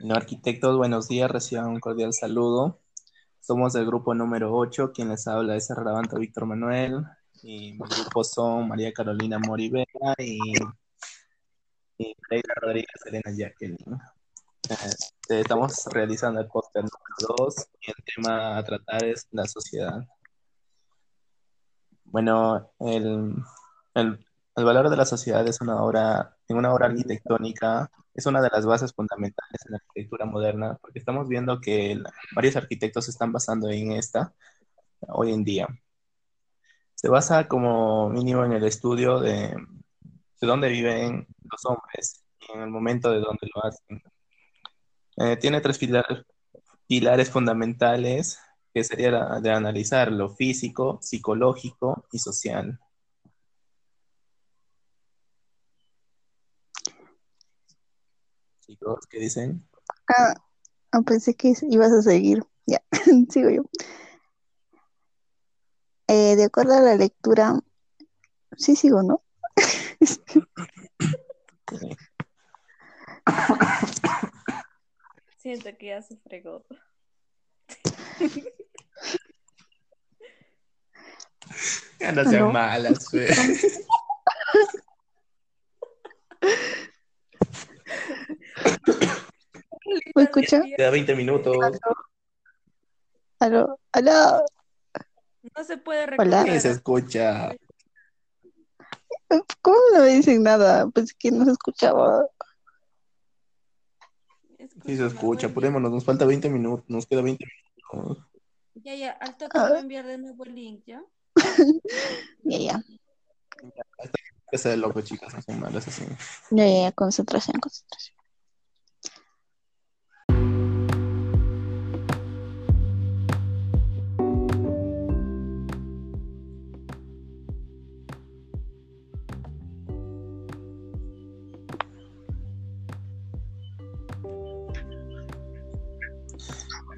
No, arquitectos, buenos días, reciban un cordial saludo. Somos del grupo número 8, quien les habla es Rabanto Víctor Manuel, y mi grupo son María Carolina Morivera y, y Leila Rodríguez Elena Jacqueline. Este, estamos realizando el póster número 2 y el tema a tratar es la sociedad. Bueno, el, el, el valor de la sociedad es una obra, en una obra arquitectónica es una de las bases fundamentales en la arquitectura moderna, porque estamos viendo que varios arquitectos se están basando en esta hoy en día. Se basa como mínimo en el estudio de, de dónde viven los hombres y en el momento de dónde lo hacen. Eh, tiene tres pilares, pilares fundamentales que sería de analizar lo físico, psicológico y social. Chicos, ¿qué dicen? Ah, ah, pensé que ibas a seguir. Ya, sigo yo. Eh, de acuerdo a la lectura, sí sigo, ¿no? Siento que ya se fregó. Ya no sean malas, fe. ¿Me escucha? Queda 20 minutos. Aló, aló, No se puede. Sí, recuperar. se escucha. ¿cómo no me dicen nada? Pues que no se escuchaba. Sí, se escucha. Apurémonos, nos falta 20 minutos. Nos queda 20 minutos. Ya, ya, al toque te voy a enviar de nuevo el link, ¿ya? Ya, ya, Que sea de loco, chicas, no sean malas así. ya, ya, ya, concentración, concentración.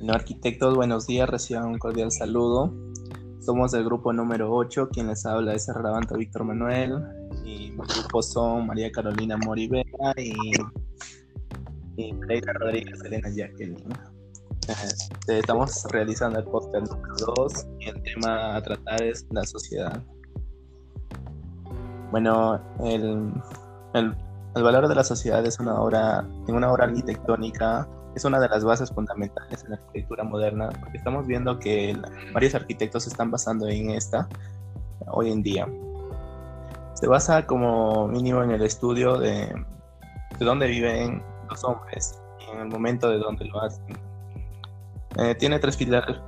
No, arquitectos, buenos días, reciban un cordial saludo. Somos del grupo número 8, quien les habla es Rabanto Víctor Manuel, y mi grupo son María Carolina Morivera y, y Rodríguez Elena Jacqueline. Este, estamos realizando el póster número 2 y el tema a tratar es la sociedad. Bueno, el, el, valor de la sociedad es una obra, una obra arquitectónica es una de las bases fundamentales en la arquitectura moderna, porque estamos viendo que varios arquitectos se están basando en esta hoy en día. Se basa como mínimo en el estudio de, de dónde viven los hombres y en el momento de dónde lo hacen. Eh, tiene tres pilar-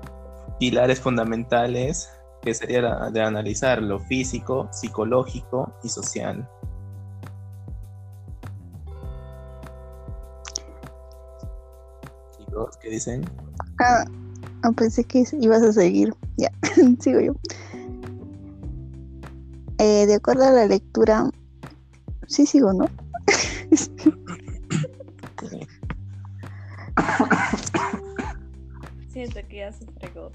pilares fundamentales que sería de analizar lo físico, psicológico y social. Chicos, ¿qué dicen? Ah, pensé que ibas a seguir. Ya, sigo yo. Eh, de acuerdo a la lectura, sí sigo, ¿no? Siento que ya se fregó.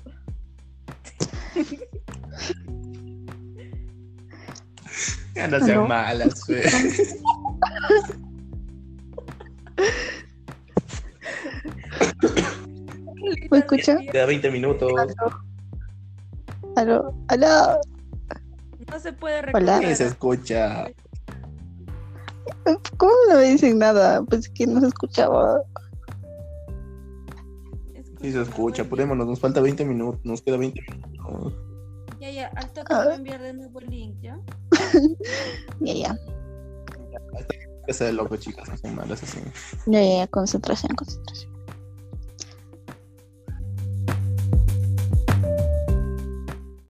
Ya no sean malas, fe. ¿Me escucha? Queda 20 minutos. Aló, aló, No se puede. Sí, recuperar. se escucha. ¿cómo no me dicen nada? Pues que no se escuchaba. Sí, se escucha. Apurémonos, nos falta 20 minutos. Nos queda 20 minutos. Ya, ya, al toque Ah. voy a enviar de nuevo el link, ¿ya? Ya, ya, Que sea de loco, chicas, no sean malas así. ya, ya, ya, concentración, concentración.